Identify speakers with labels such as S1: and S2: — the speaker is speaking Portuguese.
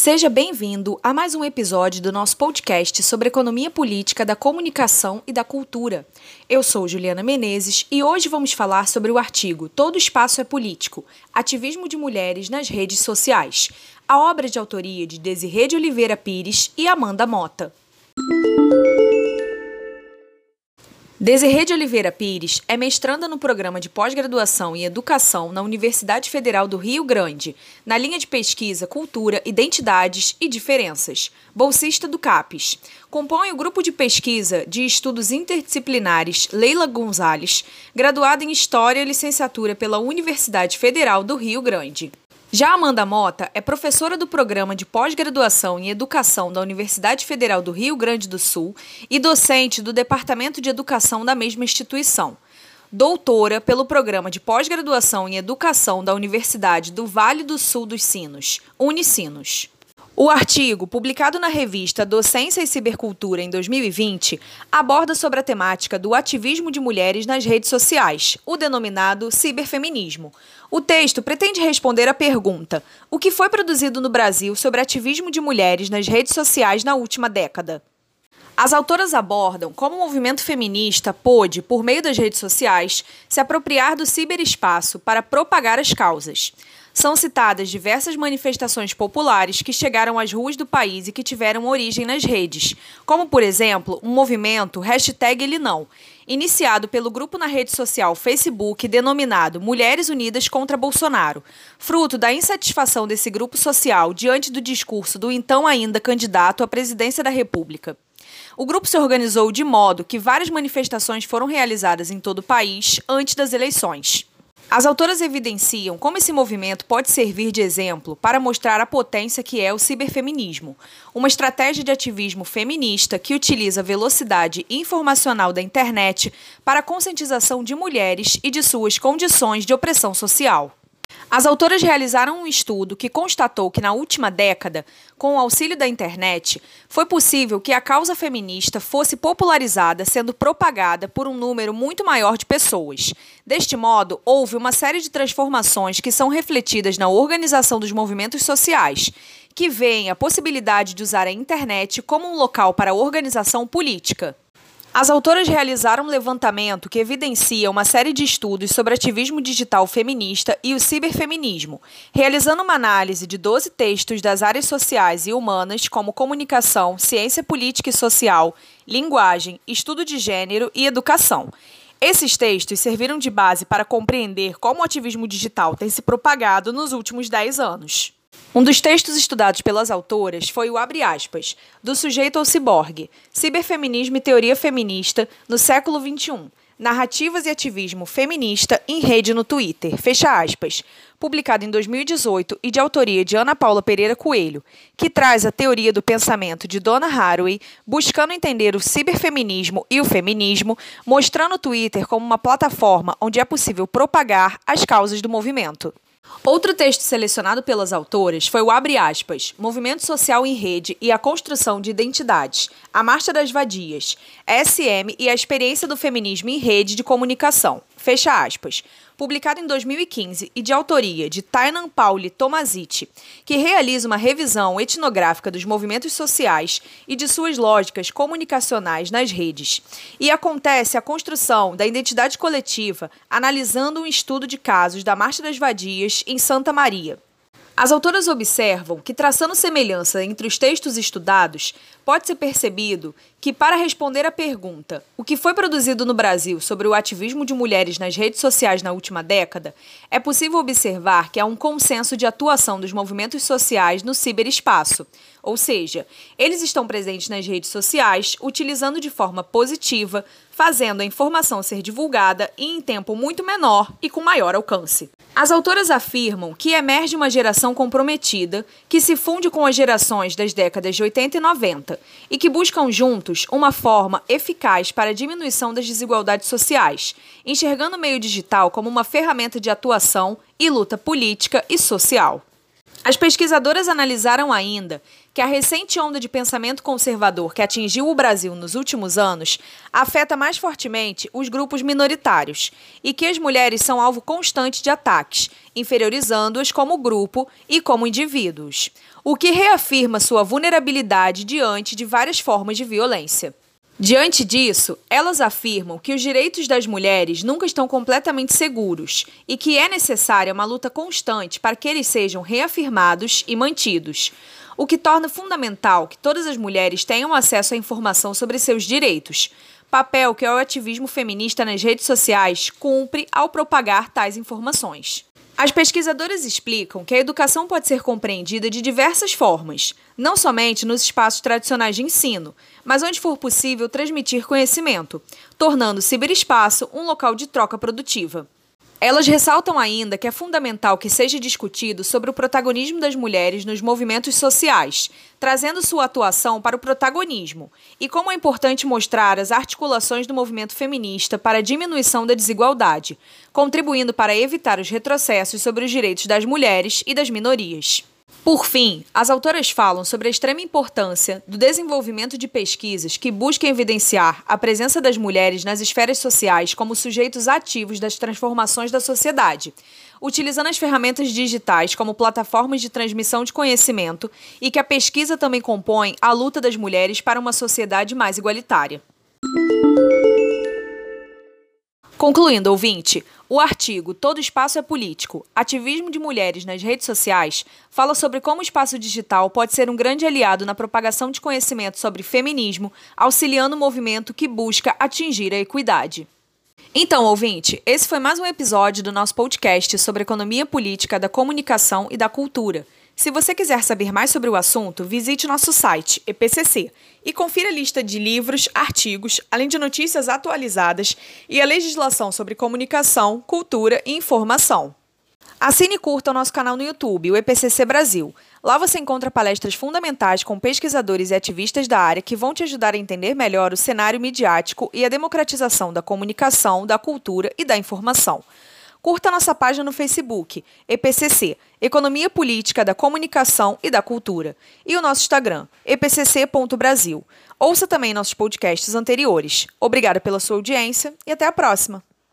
S1: Seja bem-vindo a mais um episódio do nosso podcast sobre economia política da comunicação e da cultura. Eu sou Juliana Menezes e hoje vamos falar sobre o artigo Todo Espaço é Político: Ativismo de Mulheres nas Redes Sociais, a obra de autoria de Desirê de Oliveira Pires e Amanda Mota. Desirê de Oliveira Pires é mestranda no programa de pós-graduação em Educação na Universidade Federal do Rio Grande, na linha de pesquisa Cultura, Identidades e Diferenças, bolsista do CAPES. Compõe o grupo de pesquisa de estudos interdisciplinares Leila Gonzalez, graduada em História e Licenciatura pela Universidade Federal do Rio Grande. Já Amanda Mota é professora do programa de pós-graduação em Educação da Universidade Federal do Rio Grande do Sul e docente do Departamento de Educação da mesma instituição. Doutora pelo programa de pós-graduação em Educação da Universidade do Vale do Sul dos Sinos, Unicinos. O artigo, publicado na revista Docência e Cibercultura em 2020, aborda sobre a temática do ativismo de mulheres nas redes sociais, o denominado ciberfeminismo. O texto pretende responder à pergunta: o que foi produzido no Brasil sobre ativismo de mulheres nas redes sociais na última década? As autoras abordam como o movimento feminista pôde, por meio das redes sociais, se apropriar do ciberespaço para propagar as causas. São citadas diversas manifestações populares que chegaram às ruas do país e que tiveram origem nas redes, como, por exemplo, um movimento hashtag Ele Não, iniciado pelo grupo na rede social Facebook denominado Mulheres Unidas contra Bolsonaro, fruto da insatisfação desse grupo social diante do discurso do então ainda candidato à presidência da República. O grupo se organizou de modo que várias manifestações foram realizadas em todo o país antes das eleições. As autoras evidenciam como esse movimento pode servir de exemplo para mostrar a potência que é o ciberfeminismo, uma estratégia de ativismo feminista que utiliza a velocidade informacional da internet para a conscientização de mulheres e de suas condições de opressão social. As autoras realizaram um estudo que constatou que na última década, com o auxílio da internet, foi possível que a causa feminista fosse popularizada, sendo propagada por um número muito maior de pessoas. Deste modo, houve uma série de transformações que são refletidas na organização dos movimentos sociais, que veem a possibilidade de usar a internet como um local para a organização política. As autoras realizaram um levantamento que evidencia uma série de estudos sobre ativismo digital feminista e o ciberfeminismo, realizando uma análise de 12 textos das áreas sociais e humanas, como comunicação, ciência política e social, linguagem, estudo de gênero e educação. Esses textos serviram de base para compreender como o ativismo digital tem se propagado nos últimos 10 anos. Um dos textos estudados pelas autoras foi o Abre aspas, do sujeito ao ciborgue, ciberfeminismo e teoria feminista no século XXI, narrativas e ativismo feminista em rede no Twitter, fecha aspas, publicado em 2018 e de autoria de Ana Paula Pereira Coelho, que traz a teoria do pensamento de Donna Haraway, buscando entender o ciberfeminismo e o feminismo, mostrando o Twitter como uma plataforma onde é possível propagar as causas do movimento. Outro texto selecionado pelas autoras foi o Abre aspas, Movimento Social em Rede e a Construção de Identidades, a Marcha das Vadias, SM e a Experiência do Feminismo em Rede de Comunicação, fecha aspas, publicado em 2015 e de autoria de Tainan Pauli Tomaziti, que realiza uma revisão etnográfica dos movimentos sociais e de suas lógicas comunicacionais nas redes. E acontece a construção da identidade coletiva analisando um estudo de casos da Marcha das Vadias em Santa Maria. As autoras observam que, traçando semelhança entre os textos estudados, pode ser percebido que, para responder à pergunta o que foi produzido no Brasil sobre o ativismo de mulheres nas redes sociais na última década, é possível observar que há um consenso de atuação dos movimentos sociais no ciberespaço, ou seja, eles estão presentes nas redes sociais, utilizando de forma positiva, fazendo a informação ser divulgada e em tempo muito menor e com maior alcance. As autoras afirmam que emerge uma geração comprometida, que se funde com as gerações das décadas de 80 e 90 e que buscam juntos uma forma eficaz para a diminuição das desigualdades sociais, enxergando o meio digital como uma ferramenta de atuação e luta política e social. As pesquisadoras analisaram ainda que a recente onda de pensamento conservador que atingiu o Brasil nos últimos anos afeta mais fortemente os grupos minoritários e que as mulheres são alvo constante de ataques, inferiorizando-as como grupo e como indivíduos, o que reafirma sua vulnerabilidade diante de várias formas de violência. Diante disso, elas afirmam que os direitos das mulheres nunca estão completamente seguros e que é necessária uma luta constante para que eles sejam reafirmados e mantidos, o que torna fundamental que todas as mulheres tenham acesso à informação sobre seus direitos, papel que o ativismo feminista nas redes sociais cumpre ao propagar tais informações. As pesquisadoras explicam que a educação pode ser compreendida de diversas formas, não somente nos espaços tradicionais de ensino, mas onde for possível transmitir conhecimento, tornando o ciberespaço um local de troca produtiva. Elas ressaltam ainda que é fundamental que seja discutido sobre o protagonismo das mulheres nos movimentos sociais, trazendo sua atuação para o protagonismo, e como é importante mostrar as articulações do movimento feminista para a diminuição da desigualdade, contribuindo para evitar os retrocessos sobre os direitos das mulheres e das minorias. Por fim, as autoras falam sobre a extrema importância do desenvolvimento de pesquisas que busquem evidenciar a presença das mulheres nas esferas sociais como sujeitos ativos das transformações da sociedade, utilizando as ferramentas digitais como plataformas de transmissão de conhecimento e que a pesquisa também compõe a luta das mulheres para uma sociedade mais igualitária. Concluindo, ouvinte, o artigo Todo Espaço é Político Ativismo de Mulheres nas Redes Sociais fala sobre como o espaço digital pode ser um grande aliado na propagação de conhecimento sobre feminismo, auxiliando o movimento que busca atingir a equidade. Então, ouvinte, esse foi mais um episódio do nosso podcast sobre economia política da comunicação e da cultura. Se você quiser saber mais sobre o assunto, visite nosso site, EPCC, e confira a lista de livros, artigos, além de notícias atualizadas e a legislação sobre comunicação, cultura e informação. Assine e curta o nosso canal no YouTube, o EPCC Brasil. Lá você encontra palestras fundamentais com pesquisadores e ativistas da área que vão te ajudar a entender melhor o cenário midiático e a democratização da comunicação, da cultura e da informação. Curta nossa página no Facebook, EPCC, Economia Política da Comunicação e da Cultura, e o nosso Instagram, epcc.brasil. Ouça também nossos podcasts anteriores. Obrigada pela sua audiência e até a próxima!